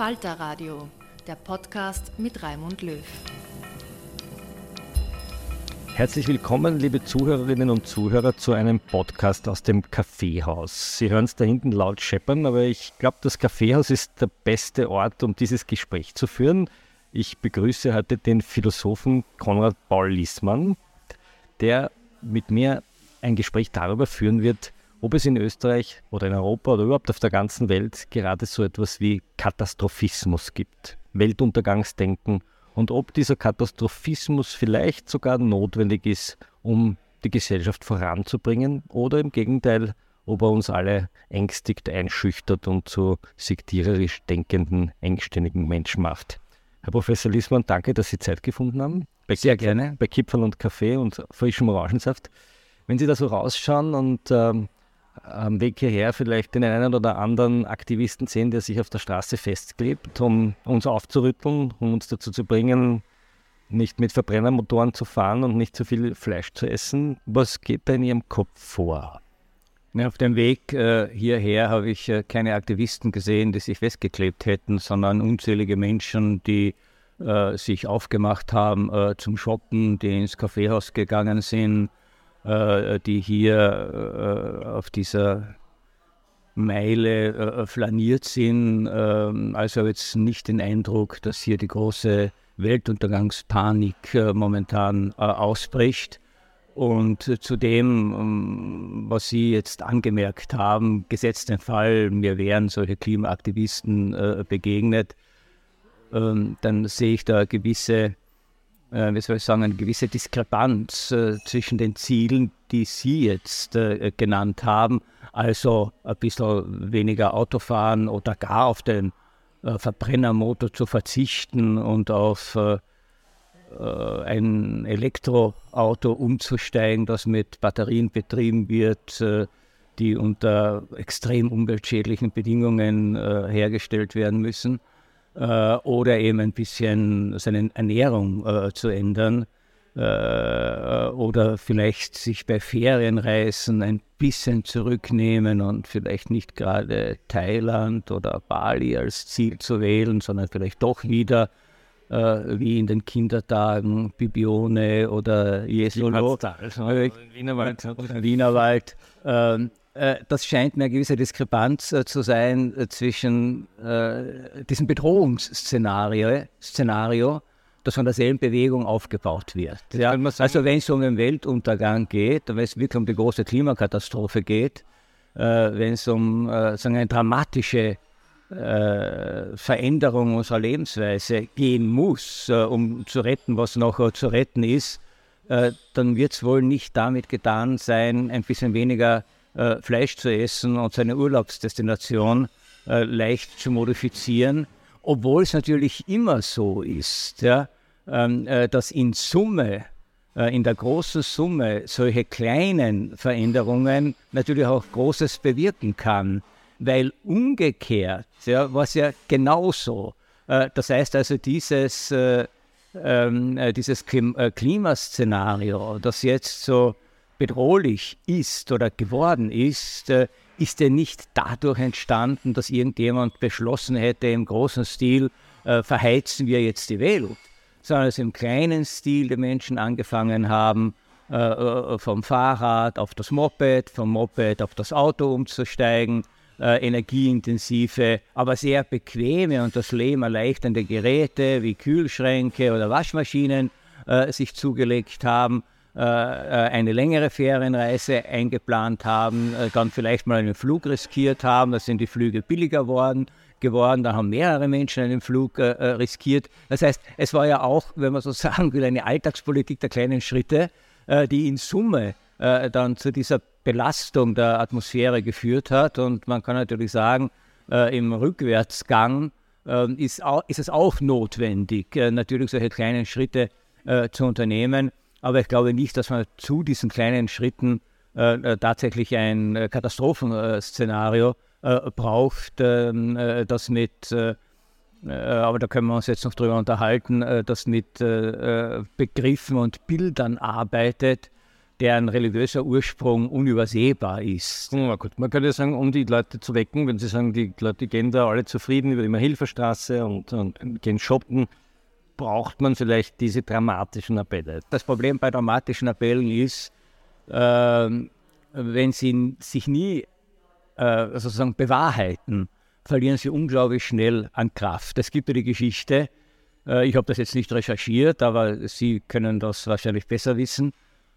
Falter Radio, der Podcast mit Raimund Löw. Herzlich willkommen, liebe Zuhörerinnen und Zuhörer, zu einem Podcast aus dem Kaffeehaus. Sie hören es da hinten laut scheppern, aber ich glaube, das Kaffeehaus ist der beste Ort, um dieses Gespräch zu führen. Ich begrüße heute den Philosophen Konrad Paul Liesmann, der mit mir ein Gespräch darüber führen wird, ob es in Österreich oder in Europa oder überhaupt auf der ganzen Welt gerade so etwas wie Katastrophismus gibt, Weltuntergangsdenken und ob dieser Katastrophismus vielleicht sogar notwendig ist, um die Gesellschaft voranzubringen oder im Gegenteil, ob er uns alle ängstigt, einschüchtert und zu sektiererisch denkenden, engständigen Menschen macht. Herr Professor Liesmann, danke, dass Sie Zeit gefunden haben. Bei Sehr gerne. Bei Kipferl und Kaffee und frischem Orangensaft. Wenn Sie da so rausschauen und ähm, am Weg hierher vielleicht den einen oder anderen Aktivisten sehen, der sich auf der Straße festklebt, um uns aufzurütteln, um uns dazu zu bringen, nicht mit Verbrennermotoren zu fahren und nicht zu viel Fleisch zu essen. Was geht da in Ihrem Kopf vor? Ja, auf dem Weg äh, hierher habe ich äh, keine Aktivisten gesehen, die sich festgeklebt hätten, sondern unzählige Menschen, die äh, sich aufgemacht haben äh, zum Shoppen, die ins Kaffeehaus gegangen sind, äh, die hier äh, auf dieser Meile äh, flaniert sind. Ähm, also jetzt nicht den Eindruck, dass hier die große Weltuntergangspanik momentan ausbricht. Und zu dem, ähm, was Sie jetzt angemerkt haben, gesetzt den Fall, mir wären solche Klimaaktivisten begegnet, ähm, dann sehe ich da gewisse äh, wie soll ich sagen, eine gewisse Diskrepanz äh, zwischen den Zielen, die Sie jetzt äh, genannt haben, also ein bisschen weniger Autofahren oder gar auf den äh, Verbrennermotor zu verzichten und auf äh, äh, ein Elektroauto umzusteigen, das mit Batterien betrieben wird, die unter extrem umweltschädlichen Bedingungen hergestellt werden müssen äh, oder eben ein bisschen seine Ernährung äh, zu ändern äh, oder vielleicht sich bei Ferienreisen ein bisschen zurücknehmen und vielleicht nicht gerade Thailand oder Bali als Ziel zu wählen, sondern vielleicht doch wieder äh, wie in den Kindertagen Bibione oder Jesolo, Wienerwald. Oder Wienerwald. Ähm, äh, das scheint mir eine gewisse Diskrepanz äh, zu sein äh, zwischen diesem Bedrohungsszenario Szenario, das von derselben Bewegung aufgebaut wird. Ja? Also wenn es um den Weltuntergang geht, wenn es wirklich um die große Klimakatastrophe geht, äh, wenn es um äh, sagen eine dramatische äh, Veränderung unserer Lebensweise gehen muss, äh, um zu retten, was noch zu retten ist, äh, dann wird es wohl nicht damit getan sein, ein bisschen weniger äh, Fleisch zu essen und seine Urlaubsdestination leicht zu modifizieren, obwohl es natürlich immer so ist, ja, ähm, dass in Summe in der großen Summe solche kleinen Veränderungen natürlich auch Großes bewirken kann weil umgekehrt ja, war es ja genauso. Äh, das heißt also, dieses, äh, ähm, äh, dieses Klim äh, Klimaszenario, das jetzt so bedrohlich ist oder geworden ist, äh, ist ja nicht dadurch entstanden, dass irgendjemand beschlossen hätte, im großen Stil äh, verheizen wir jetzt die Welt, sondern dass im kleinen Stil die Menschen angefangen haben, vom Fahrrad auf das Moped, vom Moped auf das Auto umzusteigen, äh, energieintensive, aber sehr bequeme und das Leben erleichternde Geräte wie Kühlschränke oder Waschmaschinen äh, sich zugelegt haben, äh, äh eine längere Ferienreise eingeplant haben, äh, dann vielleicht mal einen Flug riskiert haben, da sind die Flüge billiger worden, geworden, da haben mehrere Menschen einen Flug äh, riskiert. Das heißt, es war ja auch, wenn man so sagen will, eine Alltagspolitik der kleinen Schritte, die in Summe dann zu dieser Belastung der Atmosphäre geführt hat. Und man kann natürlich sagen, äh, im Rückwärtsgang äh, ist, es auch notwendig, äh, natürlich solche kleinen Schritte äh, zu unternehmen. Aber ich glaube nicht, dass man zu diesen kleinen Schritten äh, äh, tatsächlich ein Katastrophenszenario braucht, ähm, das mit aber da können wir uns jetzt noch drüber unterhalten, das mit Begriffen und Bildern arbeitet, deren religiöser Ursprung unübersehbar ist. Ja, gut. Man könnte sagen, um die Leute zu wecken, wenn sie sagen, die Leute gehen da alle zufrieden über die Hilferstraße und, und gehen shoppen, braucht man vielleicht diese dramatischen Appelle. Das Problem bei dramatischen Appellen ist, äh, wenn sie sich nie äh, sozusagen bewahrheiten, verlieren sie unglaublich schnell an Kraft. Es gibt ja die Geschichte, äh, ich habe das jetzt nicht recherchiert, aber Sie können das wahrscheinlich besser wissen,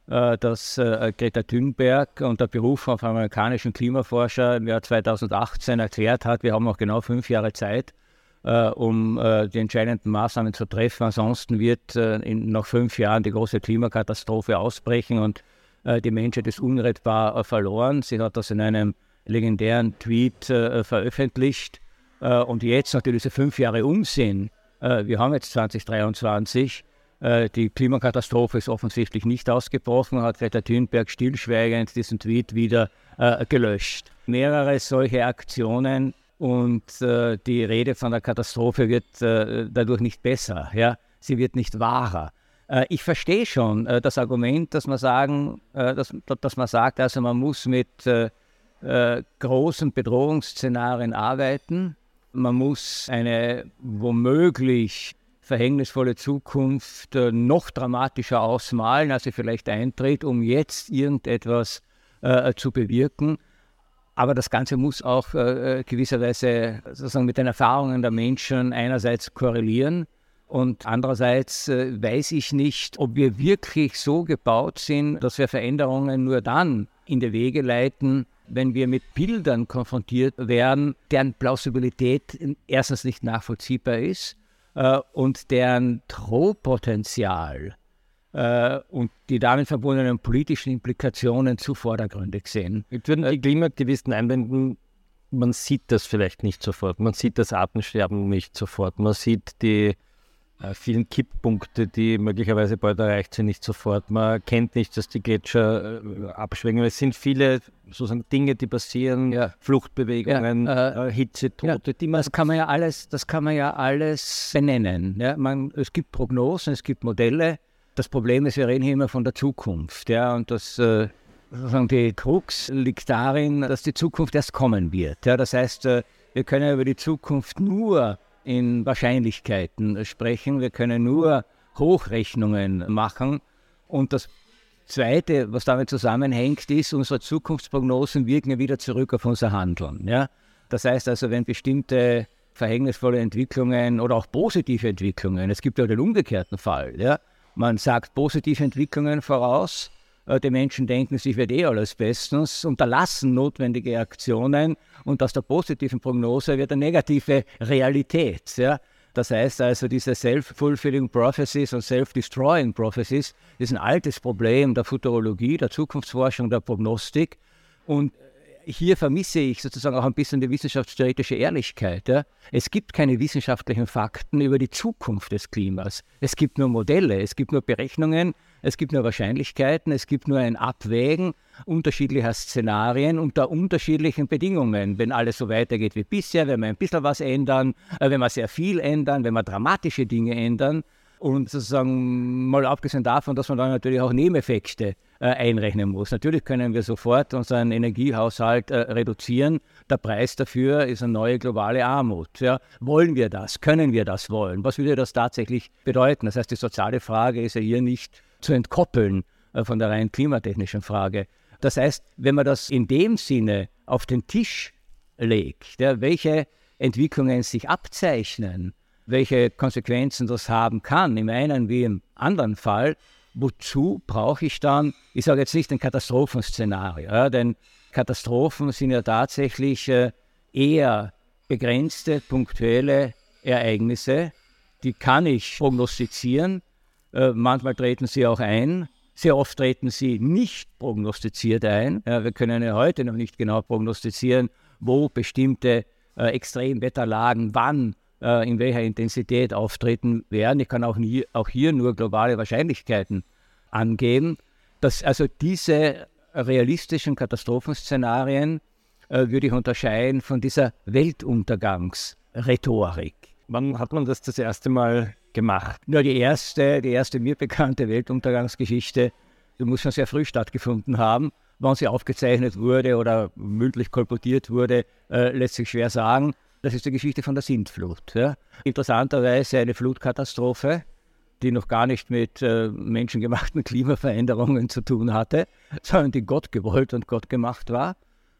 äh, dass äh, Greta Thunberg unter Beruf auf amerikanischen Klimaforscher im Jahr 2018 erklärt hat, wir haben noch genau fünf Jahre Zeit, äh, um die entscheidenden Maßnahmen zu treffen. Ansonsten wird in noch fünf Jahren die große Klimakatastrophe ausbrechen und die Menschheit ist unrettbar verloren. Sie hat das in einem legendären Tweet veröffentlicht. und jetzt natürlich diese fünf Jahre umsehen. wir haben jetzt 2023 äh, die Klimakatastrophe ist offensichtlich nicht ausgebrochen, hat Greta Thunberg stillschweigend diesen Tweet wieder äh, gelöscht. Mehrere solche Aktionen und äh, die Rede von der Katastrophe wird äh, dadurch nicht besser, ja? sie wird nicht wahrer. Äh, ich verstehe schon äh, das Argument, dass man, sagen, dass, dass, man sagt, also man muss mit großen Bedrohungsszenarien arbeiten, man muss eine womöglich verhängnisvolle Zukunft äh, noch dramatischer ausmalen, als sie vielleicht eintritt, um jetzt irgendetwas äh, zu bewirken. Aber das Ganze muss auch äh, gewisserweise sozusagen mit den Erfahrungen der Menschen einerseits korrelieren und andererseits äh, weiß ich nicht, ob wir wirklich so gebaut sind, dass wir Veränderungen nur dann in die Wege leiten, wenn wir mit Bildern konfrontiert werden, deren Plausibilität erstens nicht nachvollziehbar ist äh, und deren Drohpotenzial äh, und die damit verbundenen politischen Implikationen zu vordergründig sehen. Jetzt würden die Klimaaktivisten einwenden, man sieht das vielleicht nicht sofort, man sieht das Artensterben nicht sofort, man sieht die äh, vielen Kipppunkte, die möglicherweise bald erreicht sind, nicht sofort. Man kennt nicht, dass die Gletscher äh, abschwingen. Es sind viele sozusagen Dinge, die passieren, ja. Fluchtbewegungen, ja, äh, Hitzetote, ja, die man. Das kann man ja alles, das kann man ja alles benennen. Ja? Man, es gibt Prognosen, es gibt Modelle. Das Problem ist, wir reden hier immer von der Zukunft. Ja? Und das äh, sozusagen die Krux liegt darin, dass die Zukunft erst kommen wird. Ja? Das heißt, äh, wir können über die Zukunft nur in Wahrscheinlichkeiten sprechen. Wir können nur Hochrechnungen machen. Und das Zweite, was damit zusammenhängt, ist, unsere Zukunftsprognosen wirken ja wieder zurück auf unser Handeln. Ja? Das heißt also, wenn bestimmte verhängnisvolle Entwicklungen oder auch positive Entwicklungen. Es gibt ja den umgekehrten Fall. Ja? Man sagt positive Entwicklungen voraus, äh, die Menschen denken, sich wird eh alles bestens, unterlassen notwendige Aktionen und aus der positiven Prognose wird eine negative Realität. Ja? Das heißt also, diese Self-Fulfilling Prophecies und Self-Destroying Prophecies ist ein altes Problem der Futurologie, der Zukunftsforschung, der Prognostik. Und hier vermisse ich sozusagen auch ein bisschen die wissenschaftstheoretische Ehrlichkeit. Ja? Es gibt keine wissenschaftlichen Fakten über die Zukunft des Klimas. Es gibt nur Modelle, es gibt nur Berechnungen, es gibt nur Wahrscheinlichkeiten, es gibt nur ein Abwägen unterschiedlicher Szenarien unter unterschiedlichen Bedingungen. Wenn alles so weitergeht wie bisher, wenn wir ein bisschen was ändern, äh, wenn wir sehr viel ändern, wenn wir dramatische Dinge ändern, und sozusagen mal abgesehen davon, dass man dann natürlich auch Nebeneffekte äh, einrechnen muss. Natürlich können wir sofort unseren Energiehaushalt äh, reduzieren. Der Preis dafür ist eine neue globale Armut. Ja. Wollen wir das? Können wir das wollen? Was würde das tatsächlich bedeuten? Das heißt, die soziale Frage ist ja hier nicht zu entkoppeln äh, von der rein klimatechnischen Frage. Das heißt, wenn man das in dem Sinne auf den Tisch legt, ja, welche Entwicklungen sich abzeichnen, welche Konsequenzen das haben kann, im einen wie im anderen Fall, wozu brauche ich dann, ich sage jetzt nicht ein Katastrophenszenario, ja, denn Katastrophen sind ja tatsächlich äh, eher begrenzte, punktuelle Ereignisse, die kann ich prognostizieren, äh, manchmal treten sie auch ein, sehr oft treten sie nicht prognostiziert ein. Wir können ja heute noch nicht genau prognostizieren, wo bestimmte äh, Extremwetterlagen wann äh, in welcher Intensität auftreten werden. Ich kann auch, nie, auch hier nur globale Wahrscheinlichkeiten angeben. Dass also diese realistischen Katastrophenszenarien äh, würde ich unterscheiden von dieser Weltuntergangsrhetorik. Wann hat man das das erste Mal gemacht? Nur die erste, die erste mir bekannte Weltuntergangsgeschichte, die muss schon sehr früh stattgefunden haben. Wann sie aufgezeichnet wurde oder mündlich kolportiert wurde, äh, lässt sich schwer sagen. Das ist die Geschichte von der Sintflut. Ja. Interessanterweise eine Flutkatastrophe, die noch gar nicht mit äh, menschengemachten Klimaveränderungen zu tun hatte, sondern die Gott gewollt und Gott gemacht war.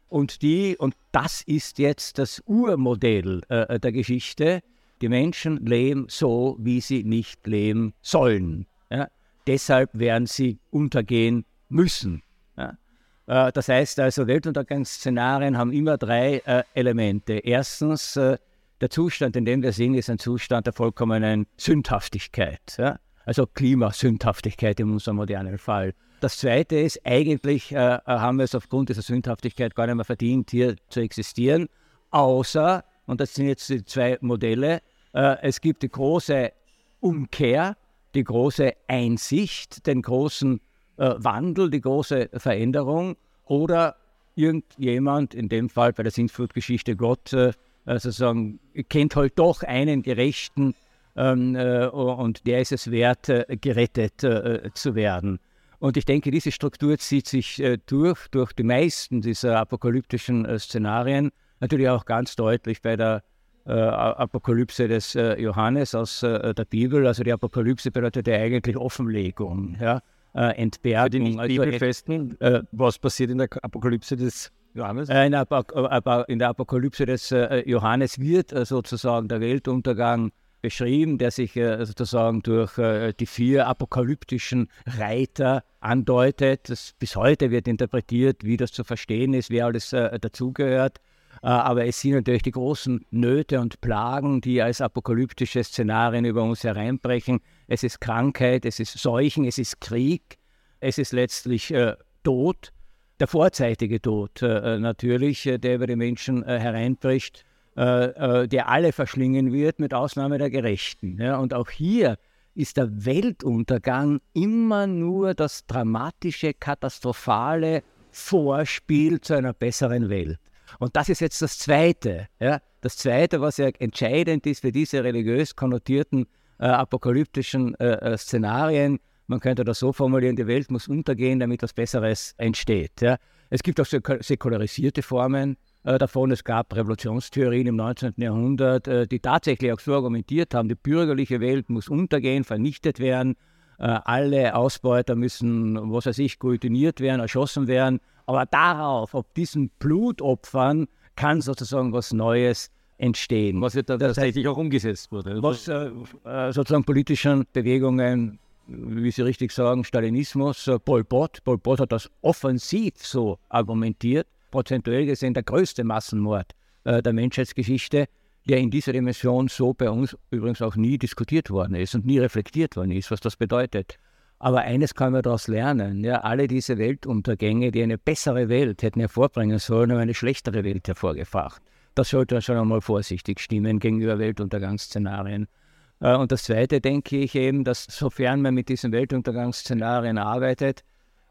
Und die, und das ist jetzt das Urmodell äh, der Geschichte, die Menschen leben so, wie sie nicht leben sollen. Ja. Deshalb werden sie untergehen müssen. Ja. Äh, das heißt also, Weltuntergangsszenarien haben immer drei äh, Elemente. Erstens, äh, der Zustand, in dem wir sind, ist ein Zustand der vollkommenen Sündhaftigkeit. Also Klimasündhaftigkeit in unserem modernen Fall. Das Zweite ist, eigentlich haben wir es aufgrund dieser Sündhaftigkeit gar nicht mehr verdient, hier zu existieren, außer, und das sind jetzt die zwei Modelle, es gibt die große Umkehr, die große Einsicht, den großen äh, Wandel, die große Veränderung oder irgendjemand, in dem Fall bei der Sintflutgeschichte Gott, äh, sozusagen, kennt halt doch einen Gerechten ähm, äh, und der ist es wert, äh, gerettet äh, zu werden. Und ich denke, diese Struktur zieht sich äh, durch, durch die meisten dieser apokalyptischen Szenarien, natürlich auch ganz deutlich bei der Apokalypse des Johannes aus der Bibel. Also die Apokalypse bedeutet ja eigentlich Offenlegung. Ja? Äh, Entbergung. Die nicht also, Bibelfesten, äh, was passiert in der Apokalypse des Johannes? Äh, in, der äh, in, der Apokalypse des äh, Johannes wird äh, sozusagen der Weltuntergang beschrieben, der sich sozusagen durch die vier apokalyptischen Reiter andeutet. Das bis heute wird interpretiert, wie das zu verstehen ist, wer alles dazugehört. Aber es sind natürlich die großen Nöte und Plagen, die als apokalyptische Szenarien über uns hereinbrechen. Es ist Krankheit, es ist Seuchen, es ist Krieg, es ist letztlich äh, Tod, der vorzeitige Tod äh, natürlich, äh, der über die Menschen äh, hereinbricht, äh, äh, der alle verschlingen wird, mit Ausnahme der Gerechten. Ja? Und auch hier ist der Weltuntergang immer nur das dramatische, katastrophale Vorspiel zu einer besseren Welt. Und das ist jetzt das Zweite. Ja? Das Zweite, was ja entscheidend ist für diese religiös konnotierten äh, apokalyptischen äh, äh, Szenarien. Man könnte das so formulieren, die Welt muss untergehen, damit was Besseres entsteht. Ja? Es gibt auch säkularisierte Formen äh, davon. Es gab Revolutionstheorien im 19. Jahrhundert, äh, die tatsächlich auch so argumentiert haben, die bürgerliche Welt muss untergehen, vernichtet werden. Äh, alle Ausbeuter müssen, was weiß ich, guillotiniert werden, erschossen werden. Aber darauf, auf diesen Blutopfern, kann sozusagen was Neues entstehen. Was wird dann das tatsächlich auch umgesetzt wurde. Was äh, äh, sozusagen politischen Bewegungen, wie Sie richtig sagen, Stalinismus, äh, Pol Pot, Pol Pot hat das offensiv so argumentiert, prozentuell gesehen der größte Massenmord äh, der Menschheitsgeschichte, der in dieser Dimension so bei uns übrigens auch nie diskutiert worden ist und nie reflektiert worden ist, was das bedeutet. Aber eines kann man daraus lernen. Ja, alle diese Weltuntergänge, die eine bessere Welt hätten hervorbringen sollen, haben eine schlechtere Welt hervorgebracht. Das sollte man schon einmal vorsichtig stimmen gegenüber Weltuntergangsszenarien. Äh, und das Zweite denke ich eben, dass sofern man mit diesen Weltuntergangsszenarien arbeitet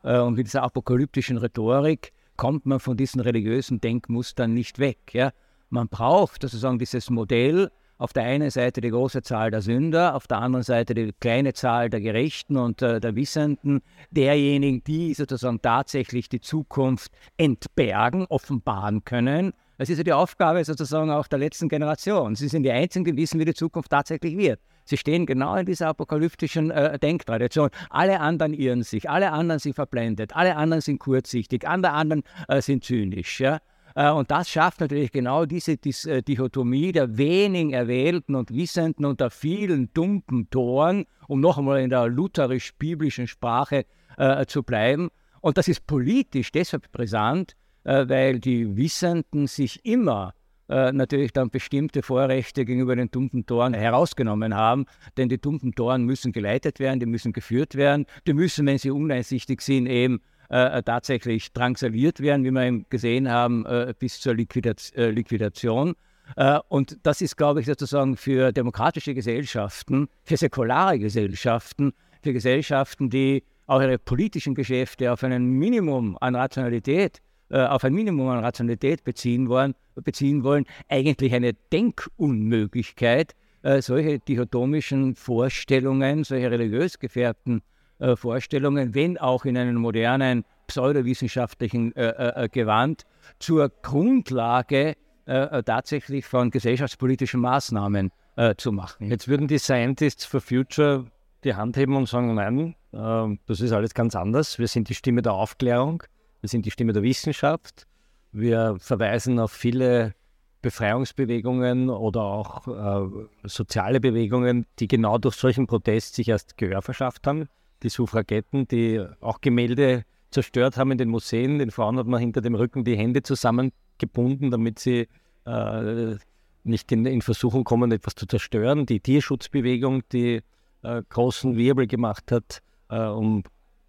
äh, und mit dieser apokalyptischen Rhetorik, kommt man von diesen religiösen Denkmustern nicht weg. Ja? Man braucht sozusagen dieses Modell, auf der einen Seite die große Zahl der Sünder, auf der anderen Seite die kleine Zahl der Gerechten und äh, der Wissenden, derjenigen, die sozusagen tatsächlich die Zukunft entbergen, offenbaren können. Das ist ja die Aufgabe sozusagen auch der letzten Generation. Sie sind die Einzigen, die wissen, wie die Zukunft tatsächlich wird. Sie stehen genau in dieser apokalyptischen äh, Denktradition. Alle anderen irren sich, alle anderen sind verblendet, alle anderen sind kurzsichtig, alle anderen äh, sind zynisch. Ja? Äh, und das schafft natürlich genau diese äh, Dichotomie der wenigen Erwählten und Wissenden und der vielen dumpen Toren, um noch einmal in der lutherisch-biblischen Sprache äh, zu bleiben. Und das ist politisch deshalb brisant, weil die Wissenden sich immer äh, natürlich dann bestimmte Vorrechte gegenüber den dumpen Toren herausgenommen haben. Denn die dumpen Toren müssen geleitet werden, die müssen geführt werden, die müssen, wenn sie uneinsichtig sind, eben äh, tatsächlich drangsaliert werden, wie wir eben gesehen haben, äh, bis zur Liquidat äh, Liquidation. Äh, und das ist, glaube ich, sozusagen für demokratische Gesellschaften, für säkulare Gesellschaften, für Gesellschaften, die auch ihre politischen Geschäfte auf ein Minimum an Rationalität äh, auf ein Minimum an Rationalität beziehen wollen, beziehen wollen eigentlich eine Denkunmöglichkeit, äh, solche dichotomischen Vorstellungen, solche religiös gefärbten äh, Vorstellungen, wenn auch in einem modernen pseudowissenschaftlichen äh, äh, äh Gewand, zur Grundlage äh, tatsächlich von gesellschaftspolitischen Maßnahmen zu machen. Jetzt würden die Scientists for Future die Hand heben und sagen, nein, das ist alles ganz anders. Wir sind die Stimme der Aufklärung, wir sind die Stimme der Wissenschaft. Wir verweisen auf viele Befreiungsbewegungen oder auch äh, soziale Bewegungen, die genau durch solchen Protest sich erst Gehör verschafft haben die Suffragetten, die auch Gemälde zerstört haben in den Museen. Den Frauen hat man hinter dem Rücken die Hände zusammengebunden, damit sie äh, nicht in, in, Versuchung kommen, etwas zu zerstören. Die Tierschutzbewegung, die äh, großen Wirbel gemacht hat, äh, um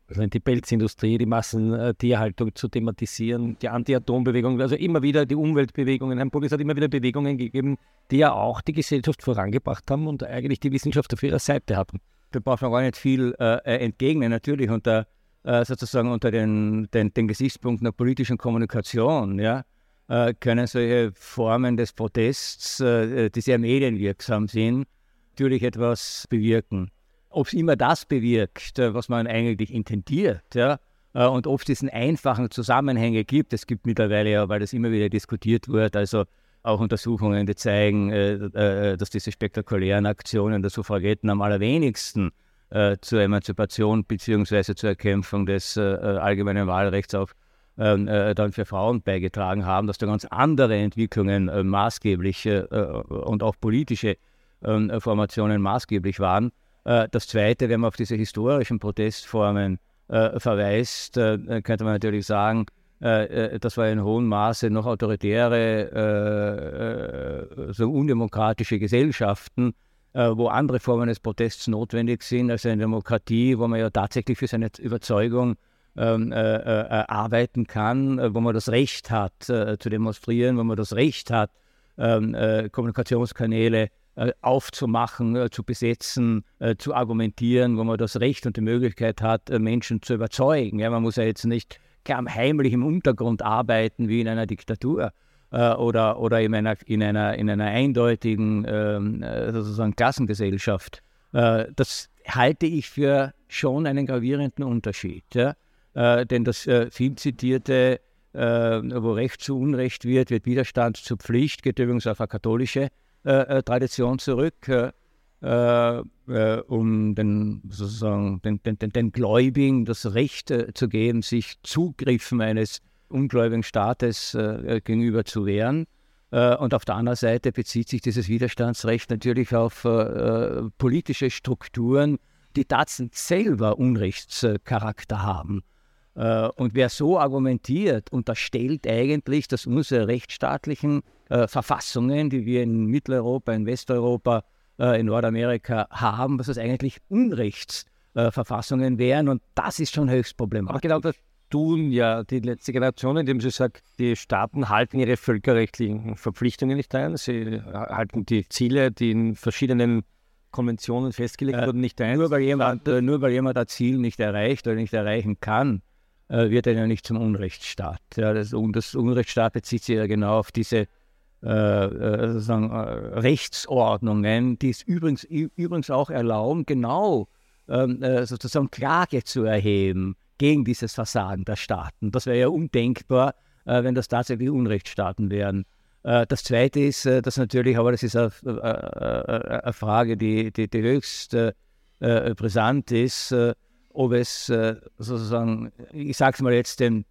also die Pelzindustrie, die Massentierhaltung zu thematisieren, die Anti-Atom-Bewegung, also immer wieder die Umweltbewegungen. Herrn Pogges hat immer wieder Bewegungen gegeben, die ja auch die Gesellschaft vorangebracht haben und eigentlich die Wissenschaft auf ihrer Seite hatten da braucht man gar nicht viel äh, äh, entgegnen. Natürlich unter äh, sozusagen unter den, den, den, Gesichtspunkten der politischen Kommunikation, ja, äh, können solche Formen des Protests, äh, die sehr medienwirksam sind, natürlich etwas bewirken. Ob es immer das bewirkt, äh, was man eigentlich intendiert, ja, und ob es diesen einfachen Zusammenhänge gibt, es gibt mittlerweile ja, weil das immer wieder diskutiert wird, also auch Untersuchungen, die zeigen, äh, äh, dass diese spektakulären Aktionen der Suffragetten am allerwenigsten äh, zur Emanzipation bzw. zur Erkämpfung des allgemeinen Wahlrechts auch ähm, dann für Frauen beigetragen haben, dass da ganz andere Entwicklungen maßgeblich und auch politische ähm, Formationen maßgeblich waren. Das Zweite, wenn man auf diese historischen Protestformen verweist, könnte man natürlich sagen, äh, äh, das war in hohem Maße noch autoritäre, äh, so undemokratische Gesellschaften, wo andere Formen des Protests notwendig sind als eine Demokratie, wo man ja tatsächlich für seine Überzeugung ähm, äh, äh, arbeiten kann, äh, wo man das Recht hat zu demonstrieren, wo man das Recht hat, ähm, Kommunikationskanäle aufzumachen, zu besetzen, zu argumentieren, wo man das Recht und die Möglichkeit hat, Menschen zu überzeugen. Ja, man muss ja jetzt nicht heimlich im Untergrund arbeiten wie in einer Diktatur äh, oder, oder in, einer, in, einer, in einer eindeutigen ähm, äh, sozusagen Klassengesellschaft. Äh, das halte ich für schon einen gravierenden Unterschied. Ja? Äh, denn das äh, viel zitierte, äh, wo Recht zu Unrecht wird, wird Widerstand zur Pflicht, geht übrigens auf eine katholische Tradition zurück äh, äh, um den, sozusagen den, den, den, Gläubigen das Recht äh, zu geben, sich Zugriffen eines ungläubigen Staates äh, gegenüber zu wehren. Äh, und auf der anderen Seite bezieht sich dieses Widerstandsrecht natürlich auf äh, politische Strukturen, die tatsächlich selber Unrechtscharakter haben. Äh, und wer so argumentiert, unterstellt eigentlich, dass unsere rechtsstaatlichen äh, Verfassungen, die wir in Mitteleuropa, in Westeuropa, äh, in Nordamerika haben, dass es eigentlich Unrechtsverfassungen wären. Und das ist schon höchst problematisch. Aber genau das tun ja die letzte Generation, indem sie sagt, die Staaten halten ihre völkerrechtlichen Verpflichtungen nicht ein. Sie halten die Ziele, die in verschiedenen Konventionen festgelegt wurden, nicht ein. Nur weil, jemand, nur weil jemand ein Ziel nicht erreicht oder nicht erreichen kann, äh, wird er ja nicht zum Unrechtsstaat. Ja, das, das Unrechtsstaat bezieht sich ja genau auf diese äh, äh sozusagen, äh, Rechtsordnungen, die es übrigens, übrigens auch erlauben, genau ähm, äh, sozusagen Klage zu erheben gegen dieses Versagen der Staaten. Das wäre ja undenkbar, äh, wenn das tatsächlich Unrechtsstaaten wären. das Zweite ist, dass natürlich, aber das ist eine, eine Frage, die, die, die höchst brisant ist, ob es äh, sozusagen, ich sage es mal jetzt, den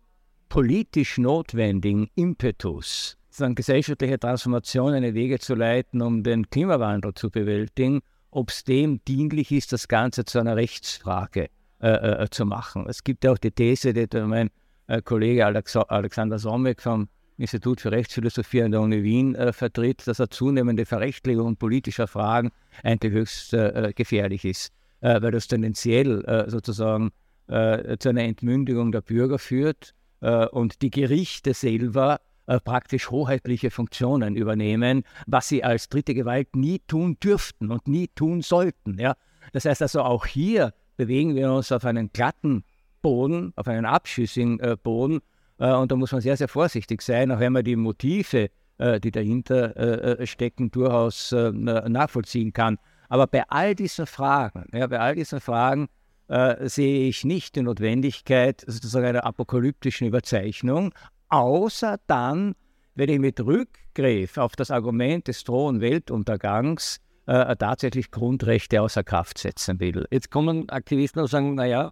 politisch notwendigen Impetus, sozusagen gesellschaftliche Transformation eine Wege zu leiten, um den Klimawandel zu bewältigen, ob es dem dienlich ist, das Ganze zu einer Rechtsfrage äh, äh, zu machen. Es gibt ja auch die These, die mein äh, Kollege Alex Alexander Sommek vom Institut für Rechtsphilosophie an der Uni Wien äh, vertritt, dass eine zunehmende Verrechtlichung politischer Fragen eigentlich höchst äh, gefährlich ist äh, weil das tendenziell äh, sozusagen äh, zu einer Entmündigung der Bürger führt äh, und die Gerichte selber äh, praktisch hoheitliche Funktionen übernehmen, was sie als dritte Gewalt nie tun dürften und nie tun sollten. Ja? Das heißt also auch hier bewegen wir uns auf einen glatten Boden, auf einen abschüssigen äh, Boden und da muss man sehr, sehr vorsichtig sein, auch wenn man die Motive, die dahinter stecken, durchaus nachvollziehen kann. Aber bei all diesen Fragen, ja, bei all diesen Fragen äh, sehe ich nicht die Notwendigkeit sozusagen einer apokalyptischen Überzeichnung, außer dann, wenn ich mit Rückgriff auf das Argument des drohen Weltuntergangs äh, tatsächlich Grundrechte außer Kraft setzen will. Jetzt kommen Aktivisten und sagen, naja,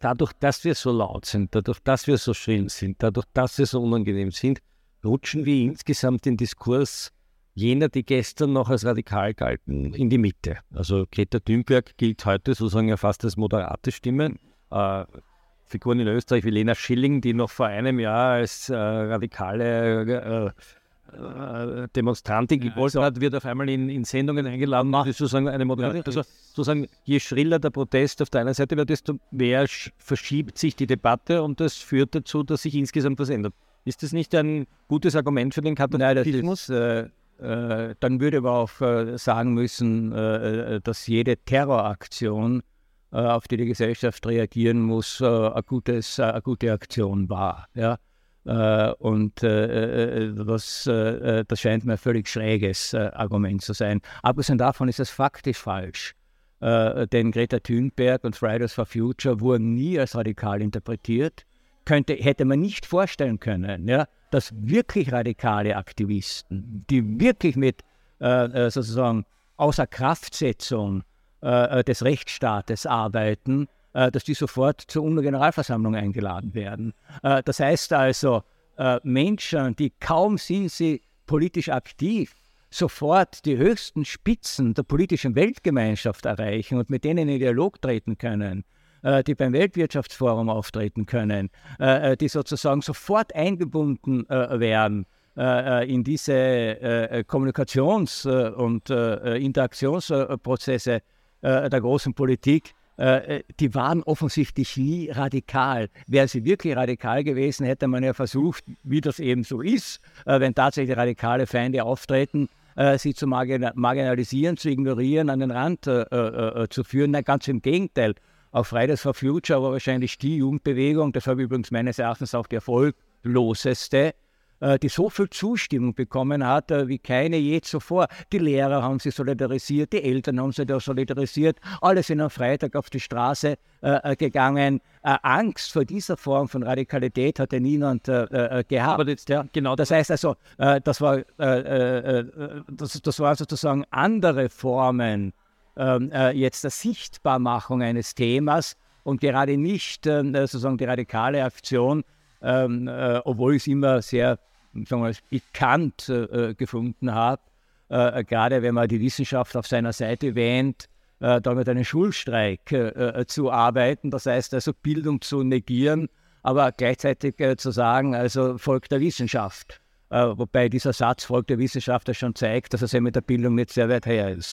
dadurch, dass wir so laut sind, dadurch, dass wir so schrill sind, dadurch, dass wir so unangenehm sind, rutschen wir insgesamt den Diskurs jener, die gestern noch als radikal galten, in die Mitte. Also Greta Thunberg gilt heute sozusagen ja fast als moderate Stimme. Äh, Figuren in Österreich wie Lena Schilling, die noch vor einem Jahr als äh, radikale äh, äh Demonstrantin gewollt hat, wird auf einmal in, in Sendungen eingeladen. Das ist sozusagen eine moderate. Also sozusagen, je schriller der Protest auf der einen Seite wird, desto mehr verschiebt sich die Debatte und das führt dazu, dass sich insgesamt was ändert. Ist das nicht ein gutes Argument für den Kapitalismus? Nein, äh, dann würde man auch äh, sagen müssen, äh, dass jede Terroraktion, auf die die Gesellschaft reagieren muss, eine, gutes, eine gute Aktion war. Ja? und das, das scheint mir ein völlig schräges Argument zu sein. Abgesehen davon ist es faktisch falsch. denn Greta Thunberg und Fridays for Future wurden nie als radikal interpretiert. Könnte, hätte man nicht vorstellen können, ja, dass wirklich radikale Aktivisten, die wirklich mit äh, äh sozusagen Außerkraftsetzung äh, äh, des Rechtsstaates arbeiten, äh, dass die sofort zur UNO-Generalversammlung eingeladen werden. Äh, das heißt also, Menschen, die kaum sind sie politisch aktiv, sofort die höchsten Spitzen der politischen Weltgemeinschaft erreichen und mit denen in Dialog treten können, äh, die beim Weltwirtschaftsforum auftreten können, äh, äh, die sozusagen sofort eingebunden werden in diese Kommunikations- und Interaktionsprozesse der großen Politik, die waren offensichtlich nie radikal. Wären sie wirklich radikal gewesen, hätte man ja versucht, wie das eben so ist, wenn tatsächlich radikale Feinde auftreten, sie zu marginalisieren, zu ignorieren, an den Rand zu führen. Nein, ganz im Gegenteil. Auch Fridays for Future war wahrscheinlich die Jugendbewegung, deshalb übrigens meines Erachtens auch die erfolgloseste, äh, die so viel Zustimmung bekommen hat äh, wie keine je zuvor. Die Lehrer haben sich solidarisiert, die Eltern haben sich da solidarisiert, alle sind am Freitag auf die Straße äh, gegangen. Angst vor dieser Form von Radikalität hatte niemand gehabt. Jetzt, ja, genau. Das heißt also, das, war, das, das war sozusagen andere Formen äh, jetzt der Sichtbarmachung eines Themas und gerade nicht ähm, äh, sozusagen die radikale Aktion, ähm, äh, obwohl ich es immer sehr sagen wir, pikant äh, gefunden habe, äh, gerade wenn man die Wissenschaft auf seiner Seite wähnt, äh, da mit einem Schulstreik äh, zu arbeiten, das heißt also Bildung zu negieren, aber gleichzeitig zu sagen, also folgt der Wissenschaft. wobei dieser Satz folgt der Wissenschaft schon zeigt, dass er mit der Bildung nicht sehr weit her ist.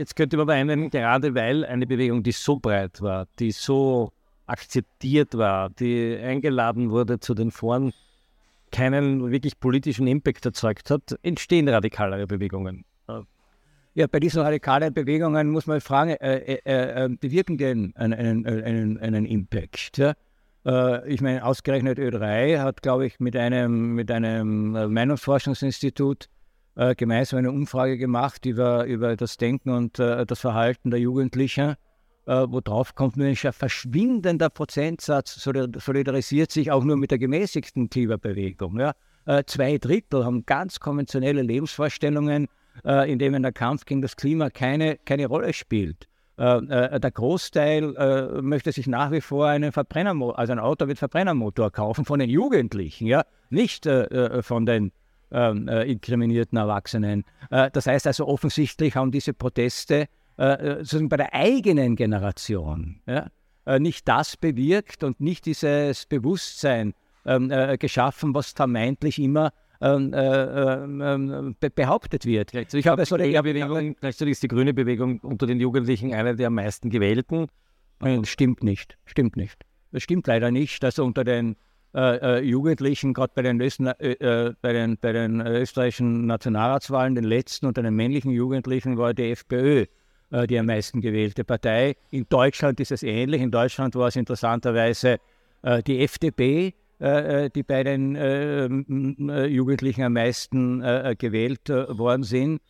Jetzt könnte man meinen, gerade weil eine Bewegung, die so breit war, die so akzeptiert war, die eingeladen wurde zu den Foren, keinen wirklich politischen Impact erzeugt hat, entstehen radikalere Bewegungen. Ja, bei diesen radikalen Bewegungen muss man fragen, äh, äh, äh, bewirken die einen, einen, einen, einen Impact? Ja? Äh, ich meine, ausgerechnet Ö3 hat, glaube ich, mit einem, mit einem Meinungsforschungsinstitut äh, gemeinsam eine Umfrage gemacht über, über das Denken und äh, das Verhalten der Jugendlichen, äh, wo drauf kommt, nämlich ein verschwindender Prozentsatz solidarisiert sich auch nur mit der gemäßigten Klimabewegung. Ja? Äh, zwei Drittel haben ganz konventionelle Lebensvorstellungen, äh, in denen der Kampf gegen das Klima keine, keine Rolle spielt. Äh, der Großteil möchte sich nach wie vor einen Verbrennermotor, also ein Auto mit Verbrennermotor kaufen von den Jugendlichen, ja, nicht von den ähm, äh, inkriminierten Erwachsenen. Äh, das heißt also, offensichtlich haben diese Proteste äh, äh sozusagen bei der eigenen Generation ja, äh, nicht das bewirkt und nicht dieses Bewusstsein ähm, äh, geschaffen, was vermeintlich immer ähm, ähm be behauptet wird. Ich habe so Bewegung, gleichzeitig ist die grüne Bewegung unter den Jugendlichen eine der am meisten gewählten. Stimmt nicht, stimmt nicht. Das stimmt leider nicht. Also unter den äh, äh, Jugendlichen, gerade bei, den, äh, äh, bei, den, bei den österreichischen Nationalratswahlen, den letzten unter den männlichen Jugendlichen war die FPÖ äh, die am meisten gewählte Partei. In Deutschland ist es ähnlich. In Deutschland war es interessanterweise äh, die FDP, die bei den Jugendlichen am meisten gewählt worden sind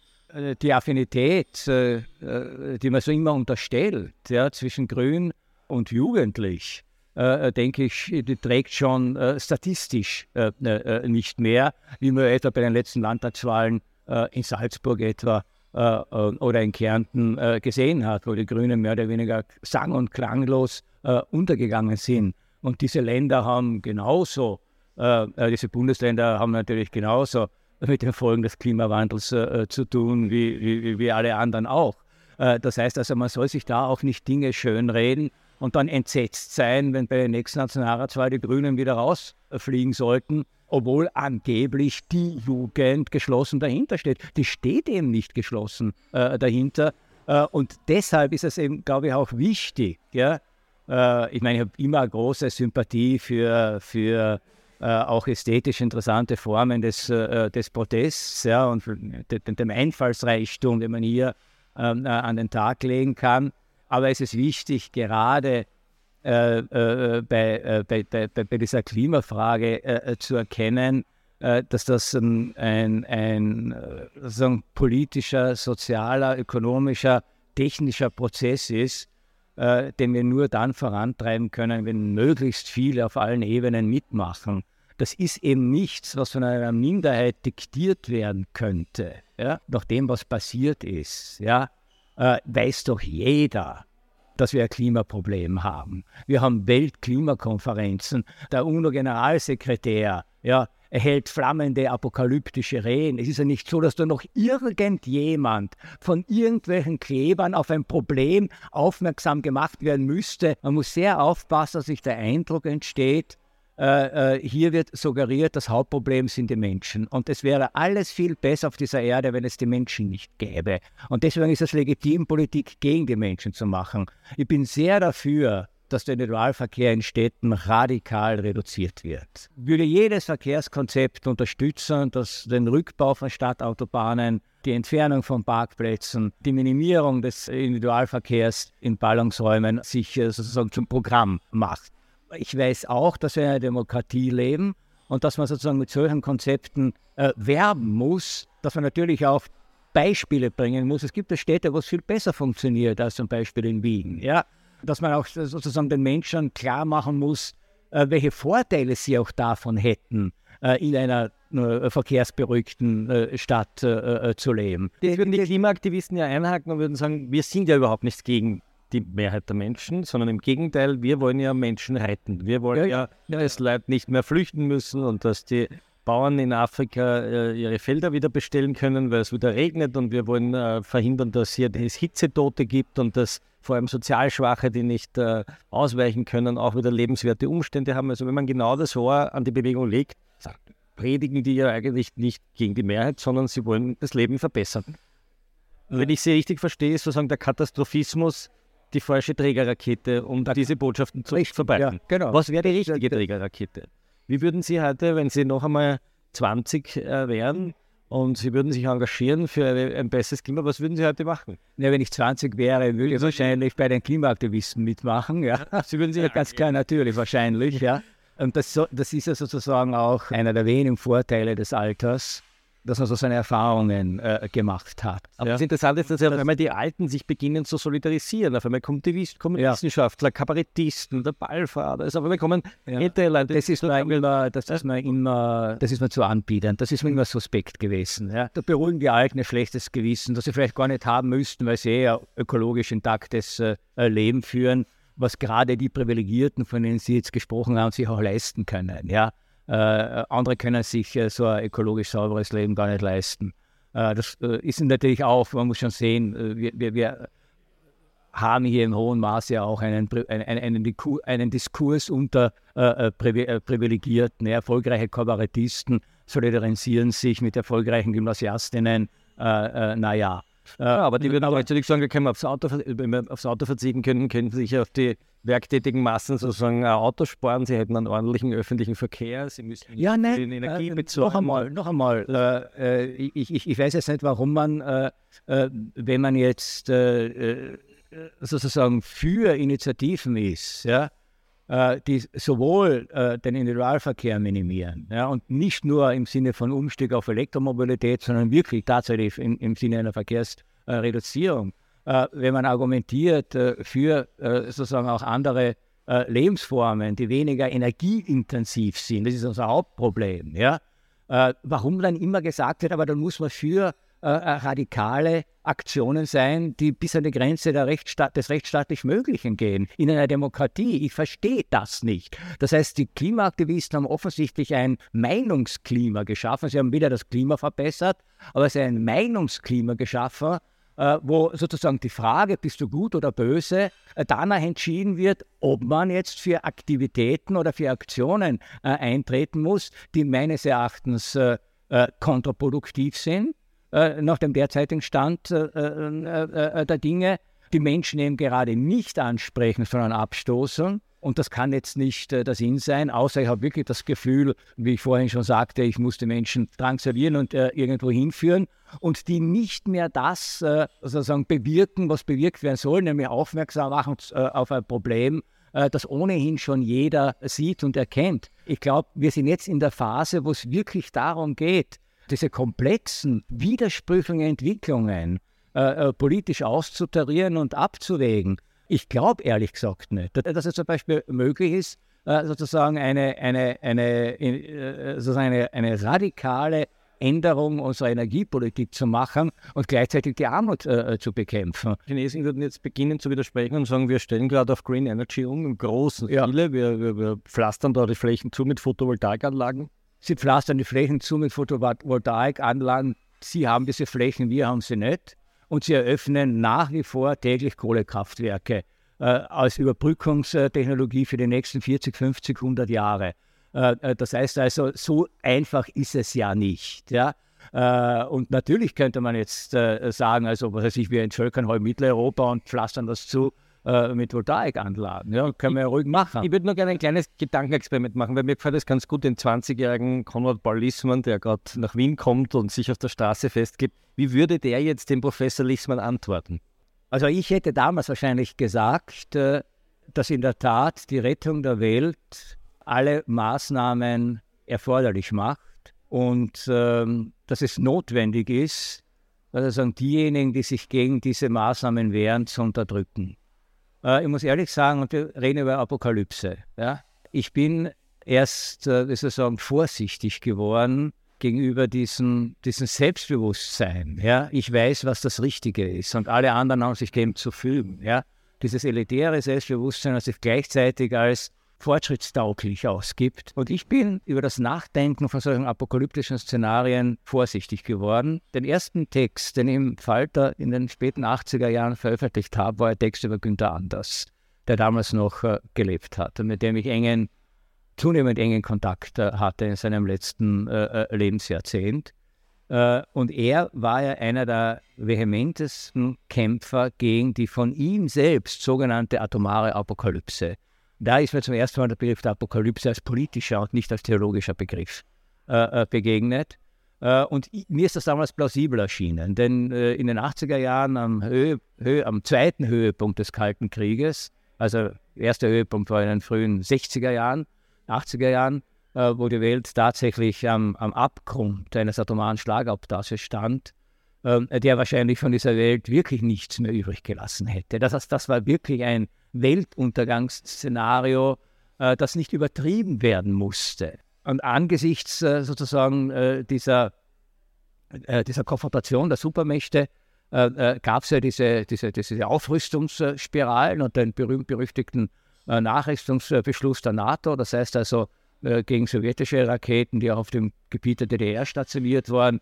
die Affinität, die man so immer unterstellt, ja, zwischen Grün und Jugendlich, äh, äh, denke ich, die trägt schon äh, statistisch äh, äh, nicht mehr, wie man etwa bei den letzten Landtagswahlen äh, in Salzburg etwa oder in Kärnten gesehen hat, wo die Grünen mehr oder weniger sang- und klanglos untergegangen sind. Und diese Länder haben genauso, diese Bundesländer haben natürlich genauso mit den Folgen des Klimawandels zu tun, wie, wie, wie alle anderen auch. das heißt also, man soll sich da auch nicht Dinge schönreden, und dann entsetzt sein, wenn bei der nächsten Nationalratswahl die Grünen wieder rausfliegen sollten, obwohl angeblich die Jugend geschlossen dahinter steht. Die steht eben nicht geschlossen äh, dahinter. Äh, und deshalb ist es eben, glaube ich, auch wichtig. Ja? Äh, ich meine, ich habe immer große Sympathie für, für äh, auch ästhetisch interessante Formen des, äh, des Protests ja, und dem, Einfallsreichtum, den man hier ähm, äh, an den Tag legen kann. Aber es ist wichtig, gerade äh, äh, bei, äh, bei, bei, bei, dieser Klimafrage äh, äh, zu erkennen, äh, dass das ein, ein, ein sozusagen politischer, sozialer, ökonomischer, technischer Prozess ist, den wir nur dann vorantreiben können, wenn möglichst viele auf allen Ebenen mitmachen. Das ist eben nichts, was von einer Minderheit diktiert werden könnte, ja, nach dem, was passiert ist. Ja, äh, weiß doch jeder, dass wir ein Klimaproblem haben. Wir haben Weltklimakonferenzen. Der UNO-Generalsekretär ja, erhält flammende apokalyptische Reden. Es ist ja nicht so, dass da noch irgendjemand von irgendwelchen Klebern auf ein Problem aufmerksam gemacht werden müsste. Man muss sehr aufpassen, dass sich der Eindruck entsteht, äh, äh, hier wird suggeriert, das Hauptproblem sind die Menschen. Und es wäre alles viel besser auf dieser Erde, wenn es die Menschen nicht gäbe. Und deswegen ist es legitim, Politik gegen die Menschen zu machen. Ich bin sehr dafür, dass der Individualverkehr in Städten radikal reduziert wird. Ich würde jedes Verkehrskonzept unterstützen, das den Rückbau von Stadtautobahnen die Entfernung von Parkplätzen, die Minimierung des Individualverkehrs in Ballungsräumen sich sozusagen zum Programm macht. Ich weiß auch, dass wir in einer Demokratie leben und dass man sozusagen mit solchen Konzepten äh, werben muss, dass man natürlich auch Beispiele bringen muss. Es gibt ja Städte, wo es viel besser funktioniert als zum Beispiel in Wien. Ja? Dass man auch sozusagen den Menschen klar machen muss, äh, welche Vorteile sie auch davon hätten, äh, in einer äh, verkehrsberuhigten Stadt zu leben. Das würden die Klimaaktivisten ja einhaken und würden sagen, wir sind ja überhaupt nichts gegen die Mehrheit der Menschen, sondern im Gegenteil, wir wollen ja Menschen retten. Wir wollen ja, ja dass Leute nicht mehr flüchten müssen und dass die Bauern in Afrika äh, ihre Felder wieder bestellen können, weil es wieder regnet und wir wollen äh, verhindern, dass hier es Hitzetote gibt und dass vor allem sozial Schwache, die nicht äh, ausweichen können, auch wieder lebenswerte Umstände haben. Also wenn man genau das Ohr an die Bewegung legt, predigen die ja eigentlich nicht gegen die Mehrheit, sondern sie wollen das Leben verbessern. Wenn ich sie richtig verstehe, ist sozusagen der Katastrophismus die falsche Trägerrakete, um diese Botschaften zu verbreiten. Ja, genau. Was wäre die richtige Trägerrakete? Wie würden Sie heute, wenn Sie noch einmal 20 äh, wären und Sie würden sich engagieren für ein besseres Klima, was würden Sie heute machen? Ja, wenn ich 20 wäre, würde ich wahrscheinlich bei den Klimaaktivisten mitmachen. Ja. Sie würden sich ja ganz klar, natürlich, wahrscheinlich. Ja. Und das, das ist ja sozusagen auch einer der wenigen Vorteile des Alters dass man so seine Erfahrungen äh, gemacht hat. Aber ja. das Interessante ist, dass ja auf einmal die Alten sich beginnen zu solidarisieren. Auf einmal kommen die kommen ja. Wissenschaftler, Kabarettisten, der Ballfahrer. Also auf einmal kommen ja. Leute. Das ist, mir immer, das, ist mir immer, das ist mir zu anbieten. Das ist mir immer suspekt gewesen. Ja. Da beruhigen die Alten ein schlechtes Gewissen, das sie vielleicht gar nicht haben müssten, weil sie eher ökologisch intaktes äh, Leben führen, was gerade die Privilegierten, von denen Sie jetzt gesprochen haben, sich auch leisten können. Ja. Äh, andere können sich äh, so ein ökologisch sauberes Leben gar nicht leisten. Äh, das ist natürlich auch, man muss schon sehen, wir, wir, wir haben hier im hohen Maße auch einen, einen, einen, einen Diskurs unter äh, privilegierten, erfolgreiche Kabarettisten solidarisieren sich mit erfolgreichen Gymnasiastinnen. Äh, äh, naja. Ja, aber die würden aber natürlich sagen, wir können aufs Auto, wenn wir aufs Auto verzichten können, können sie sich auf die werktätigen Massen sozusagen ein Auto sparen, sie hätten einen ordentlichen öffentlichen Verkehr, sie müssen ja, nein, den Energiebezug. Äh, noch einmal, noch einmal. Äh, äh, ich, ich, ich, weiß jetzt nicht, warum man, äh, äh wenn man jetzt äh, sozusagen für Initiativen ist, ja, die sowohl den Individualverkehr minimieren ja, und nicht nur im Sinne von Umstieg auf Elektromobilität, sondern wirklich tatsächlich im, im Sinne einer Verkehrsreduzierung. Äh, wenn man argumentiert äh, für äh, sozusagen auch andere äh, Lebensformen, die weniger energieintensiv sind, das ist unser Hauptproblem, ja, äh, warum dann immer gesagt wird, aber dann muss man für äh, radikale Aktionen sein, die bis an die Grenze Rechtsstaat, des rechtsstaatlich Möglichen gehen. In einer Demokratie, ich verstehe das nicht. Das heißt, die Klimaaktivisten haben offensichtlich ein Meinungsklima geschaffen. Sie haben wieder das Klima verbessert, aber es ist ein Meinungsklima geschaffen, äh, wo sozusagen die Frage, bist du gut oder böse, äh, danach entschieden wird, ob man jetzt für Aktivitäten oder für Aktionen äh, eintreten muss, die meines Erachtens kontraproduktiv sind, nach dem derzeitigen Stand der Dinge, die Menschen eben gerade nicht ansprechen, sondern abstoßen. Und das kann jetzt nicht äh, der Sinn sein, außer ich habe wirklich das Gefühl, wie ich vorhin schon sagte, ich muss die Menschen drangsalieren und äh, irgendwo hinführen. Und die nicht mehr das äh, sozusagen bewirken, was bewirkt werden soll, nämlich aufmerksam machen äh, auf ein Problem, äh, das ohnehin schon jeder sieht und erkennt. Ich glaube, wir sind jetzt in der Phase, wo es wirklich darum geht, diese komplexen, widersprüchlichen Entwicklungen äh, politisch auszutarieren und abzuwägen. Ich glaube ehrlich gesagt nicht, dass es zum Beispiel möglich ist, äh, sozusagen eine, eine, eine, äh, sozusagen eine, eine radikale Änderung unserer Energiepolitik zu machen und gleichzeitig die Armut äh, zu bekämpfen. Die Chinesen würden jetzt beginnen zu widersprechen und sagen, wir stellen gerade auf Green Energy um im großen ja. Stile. Wir, wir, wir, pflastern da die Flächen zu mit Photovoltaikanlagen. Sie pflastern die Flächen zu mit Photovoltaikanlagen. Sie haben diese Flächen, wir haben sie nicht und sie eröffnen nach wie vor täglich Kohlekraftwerke äh, als Überbrückungstechnologie für die nächsten 40, 50, 100 Jahre. Äh, äh, das heißt also, so einfach ist es ja nicht. Ja? Äh, und natürlich könnte man jetzt äh, sagen, also was weiß ich, wir entvölkern heute Mitteleuropa und pflastern das zu äh, mit Voltaikanlagen. Ja, können wir ja ruhig machen. Ich würde noch gerne ein kleines Gedankenexperiment machen, weil mir gefällt das ganz gut, den 20-jährigen Konrad Paul Lissmann, der gerade nach Wien kommt und sich auf der Straße festgibt. Wie würde der jetzt dem Professor Lissmann antworten? Also ich hätte damals wahrscheinlich gesagt, äh, dass in der Tat die Rettung der Welt alle Maßnahmen erforderlich macht und ähm, dass es notwendig ist, also diejenigen, die sich gegen diese Maßnahmen wehren, zu unterdrücken. Äh, ich muss ehrlich sagen, und wir reden über Apokalypse. Ja? Ich bin erst, äh, wie soll ich sagen, vorsichtig geworden gegenüber diesem, diesem Selbstbewusstsein. Ja? Ich weiß, was das Richtige ist und alle anderen haben sich dem zu fügen. Ja? Dieses elitäre Selbstbewusstsein, das sich gleichzeitig als fortschrittstauglich ausgibt. Und ich bin über das Nachdenken von solchen apokalyptischen Szenarien vorsichtig geworden. Den ersten Text, den ich im Falter in den späten 80er Jahren veröffentlicht habe, war ein Text über Günther Anders, der damals noch äh, gelebt hat und mit dem ich engen, zunehmend engen Kontakt äh, hatte in seinem letzten äh, äh Lebensjahrzehnt. Äh, und er war ja einer der vehementesten Kämpfer gegen die von ihm selbst sogenannte atomare Apokalypse da ist mir zum ersten Mal der Begriff der Apokalypse als politischer und nicht als theologischer Begriff äh, äh begegnet. Äh, und mir ist das damals plausibel erschienen, denn äh, in den 80er Jahren am, Höhe, Höhe, am zweiten Höhepunkt des Kalten Krieges, also der erste Höhepunkt war in den frühen 60er Jahren, 80er Jahren, äh, wo die Welt tatsächlich am, am Abgrund eines atomaren Schlagabtasses stand, ähm, der wahrscheinlich von dieser Welt wirklich nichts mehr übrig gelassen hätte. Das das war wirklich ein Weltuntergangsszenario, äh, das nicht übertrieben werden musste. Und angesichts äh, sozusagen äh, dieser, dieser Konfrontation der Supermächte gab es ja diese, diese, diese Aufrüstungsspiralen und den berühmt-berüchtigten Nachrüstungsbeschluss der NATO. Das heißt also, gegen sowjetische Raketen, die auch auf dem Gebiet der DDR stationiert waren,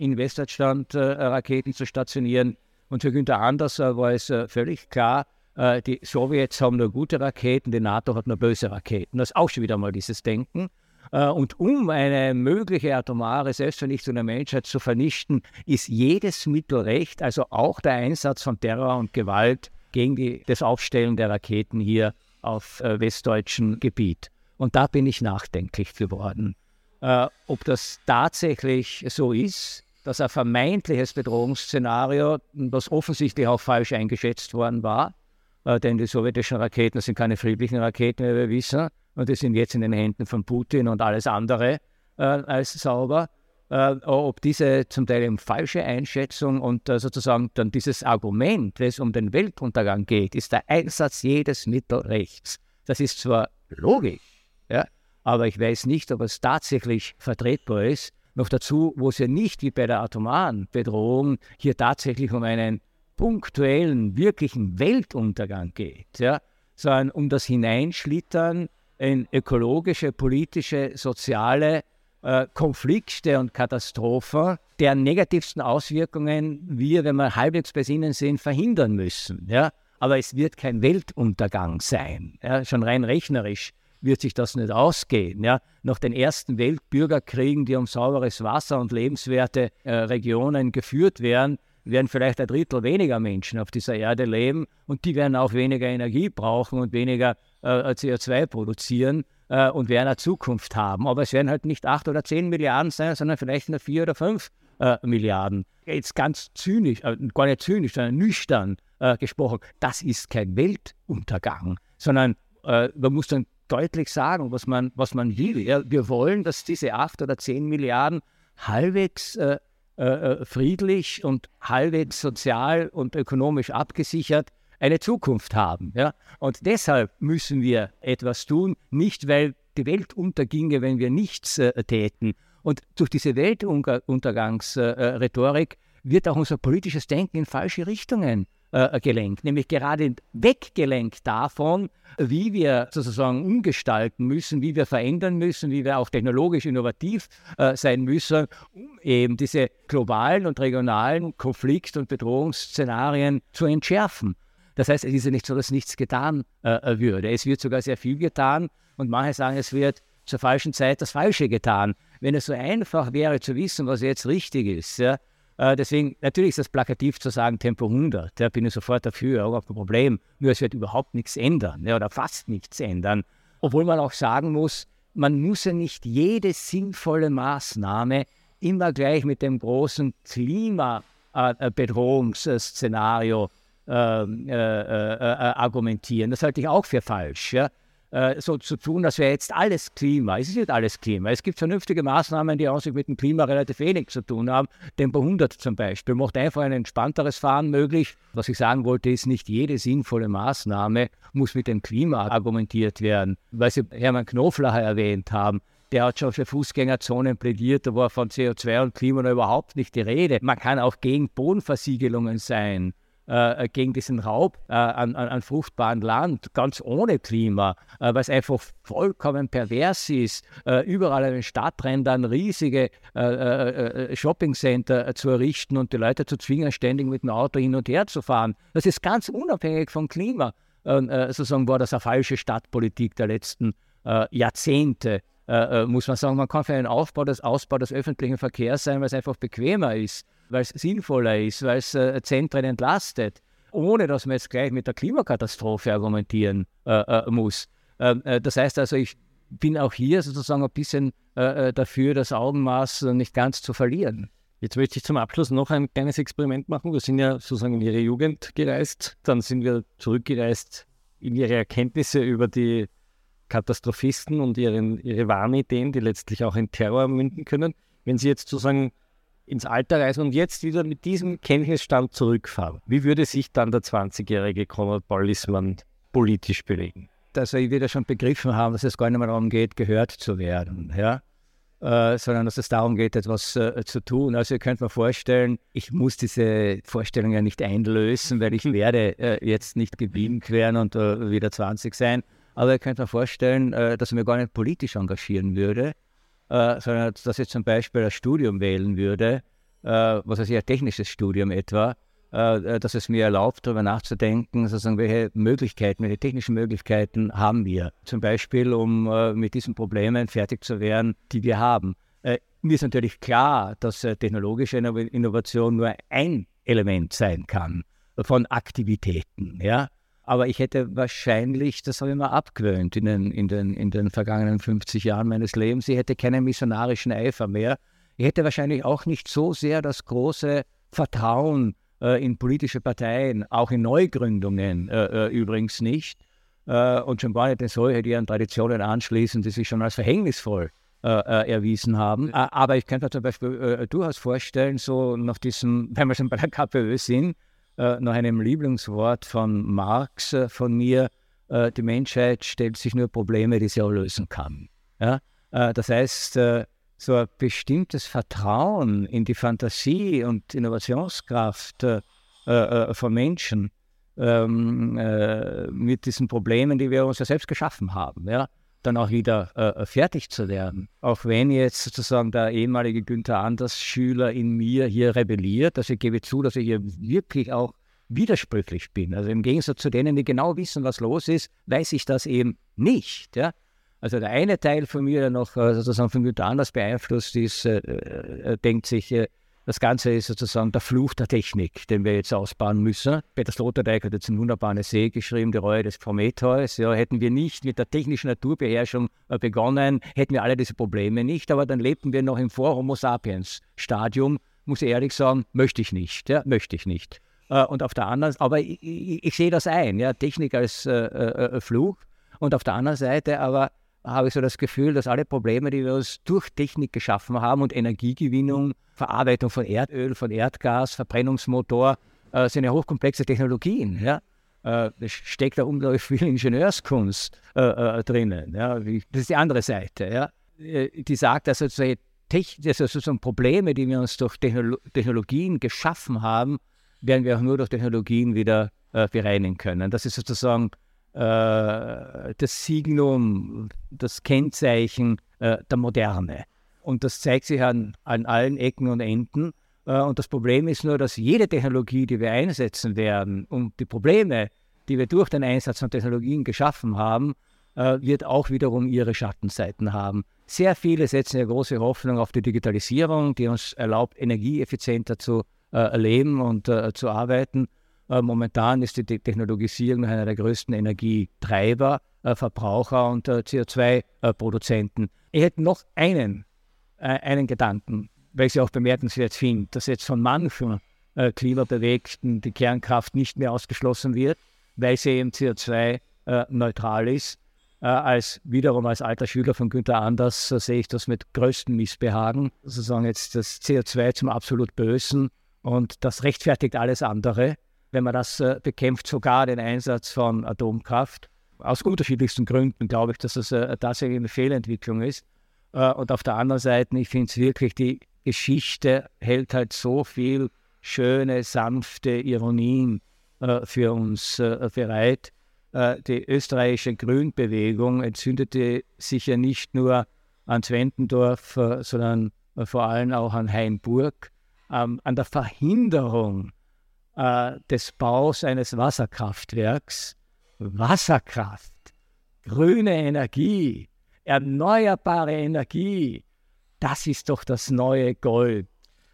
in Westdeutschland Raketen zu stationieren. Und für Günther Anders war es völlig klar, äh, die Sowjets haben nur gute Raketen, die NATO hat nur böse Raketen. Das ist auch schon wieder mal dieses Denken. Äh, und um eine mögliche atomare Selbstvernichtung der Menschheit zu vernichten, ist jedes Mittel recht, also auch der Einsatz von Terror und Gewalt gegen die, das Aufstellen der Raketen hier auf äh, westdeutschem Gebiet. Und da bin ich nachdenklich geworden. Ob das tatsächlich so ist, dass ein vermeintliches Bedrohungsszenario, das offensichtlich auch falsch eingeschätzt worden war, denn die sowjetischen Raketen sind keine friedlichen Raketen, wie wir wissen, und die sind jetzt in den Händen von Putin und alles andere äh, als sauber. Äh, ob diese zum Teil eben falsche Einschätzung und äh, sozusagen dann dieses Argument, wenn es um den Weltuntergang geht, ist der Einsatz jedes Mittelrechts. Das ist zwar logisch, ja, aber ich weiß nicht, ob es tatsächlich vertretbar ist. Noch dazu, wo es ja nicht wie bei der atomaren Bedrohung hier tatsächlich um einen punktuellen, wirklichen Weltuntergang geht, ja, sondern um das Hineinschlittern in ökologische, politische, soziale äh, Konflikte und Katastrophen, deren negativsten Auswirkungen wir, wenn wir halbwegs besinnen sind, verhindern müssen. Ja? Aber es wird kein Weltuntergang sein. Ja? Schon rein rechnerisch wird sich das nicht ausgehen. Ja? Nach den ersten Weltbürgerkriegen, die um sauberes Wasser und lebenswerte äh, Regionen geführt werden, werden vielleicht ein Drittel weniger Menschen auf dieser Erde leben und die werden auch weniger Energie brauchen und weniger äh, CO2 produzieren äh, und werden eine Zukunft haben. Aber es werden halt nicht acht oder zehn Milliarden sein, sondern vielleicht nur vier oder fünf äh, Milliarden. Jetzt ganz zynisch, äh, gar nicht zynisch, sondern nüchtern äh, gesprochen, das ist kein Weltuntergang, sondern äh, man muss dann deutlich sagen, was man, was man will. Ja, wir wollen, dass diese acht oder zehn Milliarden halbwegs äh, äh, äh, friedlich und halbwegs sozial und ökonomisch abgesichert eine Zukunft haben. Ja? Und deshalb müssen wir etwas tun, nicht weil die Welt unterginge, wenn wir nichts äh, täten. Und durch diese Weltuntergangsrhetorik wird auch unser politisches Denken in falsche Richtungen äh, gelenkt, nämlich gerade weggelenkt davon, wie wir sozusagen umgestalten müssen, wie wir verändern müssen, wie wir auch technologisch innovativ äh, sein müssen, um eben diese globalen und regionalen Konflikt- und Bedrohungsszenarien zu entschärfen. Das heißt, es ist ja nicht so, dass nichts getan äh, würde. Es wird sogar sehr viel getan und manche sagen, es wird zur falschen Zeit das Falsche getan. Wenn es so einfach wäre zu wissen, was jetzt richtig ist, ja, Äh, deswegen, natürlich ist das plakativ zu sagen, Tempo 100, da bin ich sofort dafür, auch kein Problem. Nur es wird überhaupt nichts ändern ja, oder fast nichts ändern. Obwohl man auch sagen muss, man muss ja nicht jede sinnvolle Maßnahme immer gleich mit dem großen Klimabedrohungsszenario äh, äh, äh, argumentieren. Das halte ich auch für falsch. Ja? Äh, so zu tun, als wäre jetzt alles Klima. Es ist nicht alles Klima. Es gibt vernünftige Maßnahmen, die auch mit dem Klima relativ wenig zu tun haben. Tempo 100 zum Beispiel macht einfach ein entspannteres Fahren möglich. Was ich sagen wollte, ist, nicht jede sinnvolle Maßnahme muss mit dem Klima argumentiert werden. Weil Sie Hermann Knoflacher erwähnt haben, der hat schon für Fußgängerzonen plädiert, da war von CO2 und Klima noch überhaupt nicht die Rede. Man kann auch gegen Bodenversiegelungen sein. Äh, gegen diesen Raub äh, an, an, an, Land, ganz ohne Klima, äh, es einfach vollkommen pervers ist, äh, überall an den Stadträndern riesige äh, äh, Shoppingcenter zu errichten und die Leute zu zwingen, ständig mit dem Auto hin und her zu fahren. Das ist ganz unabhängig vom Klima. sozusagen war das eine falsche Stadtpolitik der letzten Jahrzehnte. muss man sagen, man kann für einen Aufbau des Ausbau des öffentlichen Verkehrs sein, weil es einfach bequemer ist weil es sinnvoller ist, weil es äh, Zentren entlastet, ohne dass man jetzt gleich mit der Klimakatastrophe argumentieren äh, äh muss. Ähm, äh, das heißt also, ich bin auch hier sozusagen ein bisschen äh, dafür, das Augenmaß nicht ganz zu verlieren. Jetzt möchte ich zum Abschluss noch ein kleines Experiment machen. Wir sind ja sozusagen in Ihre Jugend gereist, dann sind wir zurückgereist in Ihre Erkenntnisse über die Katastrophisten und ihren, ihre Wahnideen, die letztlich auch in Terror münden können. Wenn Sie jetzt sozusagen ins Alter reisen und jetzt wieder mit diesem Kenntnisstand zurückfahren, wie würde sich dann der 20-jährige Konrad Paul politisch bewegen? Dass er wieder schon begriffen haben, dass es gar nicht mehr darum geht, gehört zu werden, ja? Äh, sondern dass es darum geht, etwas äh, zu tun. Also ihr könnt mir vorstellen, ich muss diese Vorstellung ja nicht einlösen, weil ich werde äh, jetzt nicht geblieben werden und äh, wieder 20 sein. Aber ihr könnt mir vorstellen, äh, dass ich mich gar nicht politisch engagieren würde, äh, sondern dass ich zum Beispiel ein Studium wählen würde, äh, was weiß ich, ein technisches Studium etwa, äh, dass es mir erlaubt, darüber nachzudenken, sozusagen, welche Möglichkeiten, welche technischen Möglichkeiten haben wir. Zum Beispiel, um äh, mit diesen Problemen fertig zu werden, die wir haben. Äh, mir ist natürlich klar, dass äh, technologische Innovation nur ein Element sein kann von Aktivitäten. Ja? Aber ich hätte wahrscheinlich, das habe ich mir abgewöhnt in den, in, den, in den vergangenen 50 Jahren meines Lebens, ich hätte keinen missionarischen Eifer mehr. Ich hätte wahrscheinlich auch nicht so sehr das große Vertrauen äh, in politische Parteien, auch in Neugründungen äh, äh übrigens nicht. Äh, und schon gar nicht in solche, an Traditionen anschließen, die sich schon als verhängnisvoll äh, äh, erwiesen haben. aber ich könnte mir zum Beispiel durchaus vorstellen, so nach diesem, wenn wir schon bei der KPÖ sind, nach einem Lieblingswort von Marx äh, von mir, äh, die Menschheit stellt sich nur Probleme, die sie auch lösen kann. Ja? Äh, das heißt, äh, so ein bestimmtes Vertrauen in die Fantasie und Innovationskraft äh, von Menschen ähm, mit diesen Problemen, die wir uns ja selbst geschaffen haben. Ja? Dann auch wieder äh, fertig zu werden. Auch wenn jetzt sozusagen der ehemalige Günther Anders Schüler in mir hier rebelliert, also ich gebe zu, dass ich hier wirklich auch widersprüchlich bin. Also im Gegensatz zu denen, die genau wissen, was los ist, weiß ich das eben nicht. Ja? Also der eine Teil von mir, der noch äh, sozusagen von Günther Anders beeinflusst ist, äh, äh, denkt sich, äh, das Ganze ist sozusagen der Fluch der Technik, den wir jetzt ausbauen müssen. Peter Sloterdijk hat jetzt eine wunderbare See geschrieben, die Reue des Prometheus. Ja, hätten wir nicht mit der technischen Naturbeherrschung äh, begonnen, hätten wir alle diese Probleme nicht, aber dann lebten wir noch im Vor-Homo sapiens-Stadium. Muss ich ehrlich sagen, möchte ich nicht. Ja, möchte ich nicht. Äh, und auf der anderen, aber ich, ich, ich sehe das ein, ja, Technik als äh, äh, äh, Fluch. Und auf der anderen Seite aber habe ich so das Gefühl, dass alle Probleme, die wir uns durch Technik geschaffen haben und Energiegewinnung, Verarbeitung von Erdöl, von Erdgas, Verbrennungsmotor, äh, sind ja hochkomplexe Technologien. Ja? Äh, es steckt da unglaublich viel Ingenieurskunst äh, äh drinnen. Ja? Das ist die andere Seite. Ja? Äh, die sagt, dass also, also sozusagen Probleme, die wir uns durch Technolo Technologien geschaffen haben, werden wir auch nur durch Technologien wieder äh, bereinigen können. Das ist sozusagen das Signum, das Kennzeichen äh, der Moderne. Und das zeigt sich an, an allen Ecken und Enden. Äh, und das Problem ist nur, dass jede Technologie, die wir einsetzen werden, und die Probleme, die wir durch den Einsatz von Technologien geschaffen haben, äh, wird auch wiederum ihre Schattenseiten haben. Sehr viele setzen ja große Hoffnung auf die Digitalisierung, die uns erlaubt, energieeffizienter zu äh, leben und äh, zu arbeiten. Äh, momentan ist die Technologisierung einer der größten Energietreiber, äh, Verbraucher und äh, CO2-Produzenten. Ich hätte noch einen, einen Gedanken, weil ich es auch bemerkenswert finde, dass jetzt von manchen Klimabewegten die Kernkraft nicht mehr ausgeschlossen wird, weil sie eben CO2-neutral ist. als wiederum als alter Schüler von Günther Anders sehe ich das mit größtem Missbehagen, sozusagen jetzt das CO2 zum absolut Bösen und das rechtfertigt alles andere wenn man das äh, bekämpft, sogar den Einsatz von Atomkraft. Aus unterschiedlichsten Gründen glaube ich, dass das äh, tatsächlich eine Fehlentwicklung ist. Äh, und auf der anderen Seite, ich finde es wirklich, die Geschichte hält halt so viel schöne, sanfte Ironien äh, für uns äh, bereit. Äh, die österreichische Grünbewegung entzündete sich ja nicht nur an Zwentendorf, sondern vor allem auch an Hainburg, ähm, an der Verhinderung äh, des Baus eines Wasserkraftwerks. Wasserkraft, grüne Energie, erneuerbare Energie, das ist doch das neue Gold.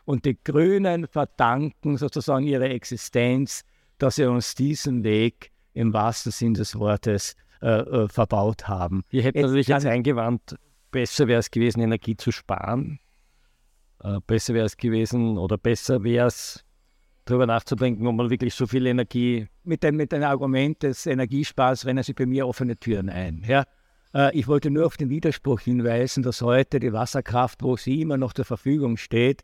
Und die Grünen verdanken sozusagen ihre Existenz, dass sie uns diesen Weg im wahrsten Sinn des Wortes äh, äh, verbaut haben. Hier hätte natürlich jetzt eingewandt, besser wäre es gewesen, Energie zu sparen. Äh, besser wäre es gewesen oder besser wäre es, darüber nachzudenken, ob man wirklich so viel Energie. Mit dem, mit dem Argument des Energiespars rennen Sie bei mir offene Türen ein. Ja? Äh, ich wollte nur auf den Widerspruch hinweisen, dass heute die Wasserkraft, wo sie immer noch zur Verfügung steht,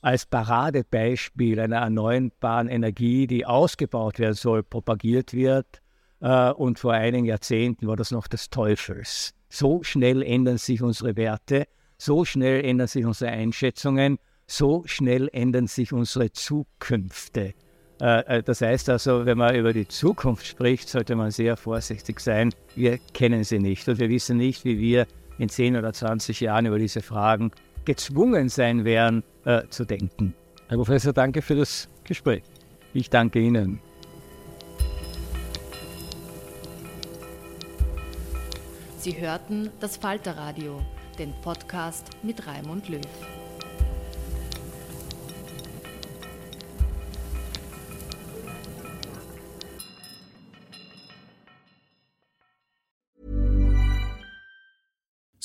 als Paradebeispiel einer erneuerbaren Energie, die ausgebaut werden soll, propagiert wird. Äh, und vor einigen Jahrzehnten war das noch des Teufels. So schnell ändern sich unsere Werte, so schnell ändern sich unsere Einschätzungen so schnell ändern sich unsere Zukünfte. Äh, äh, das heißt also, wenn man über die Zukunft spricht, sollte man sehr vorsichtig sein. Wir kennen sie nicht und wir wissen nicht, wie wir in 10 oder 20 Jahren über diese Fragen gezwungen sein werden äh, zu denken. Herr Professor, danke für das Gespräch. Ich danke Ihnen. Sie hörten das Falterradio, den Podcast mit Raimund Löw.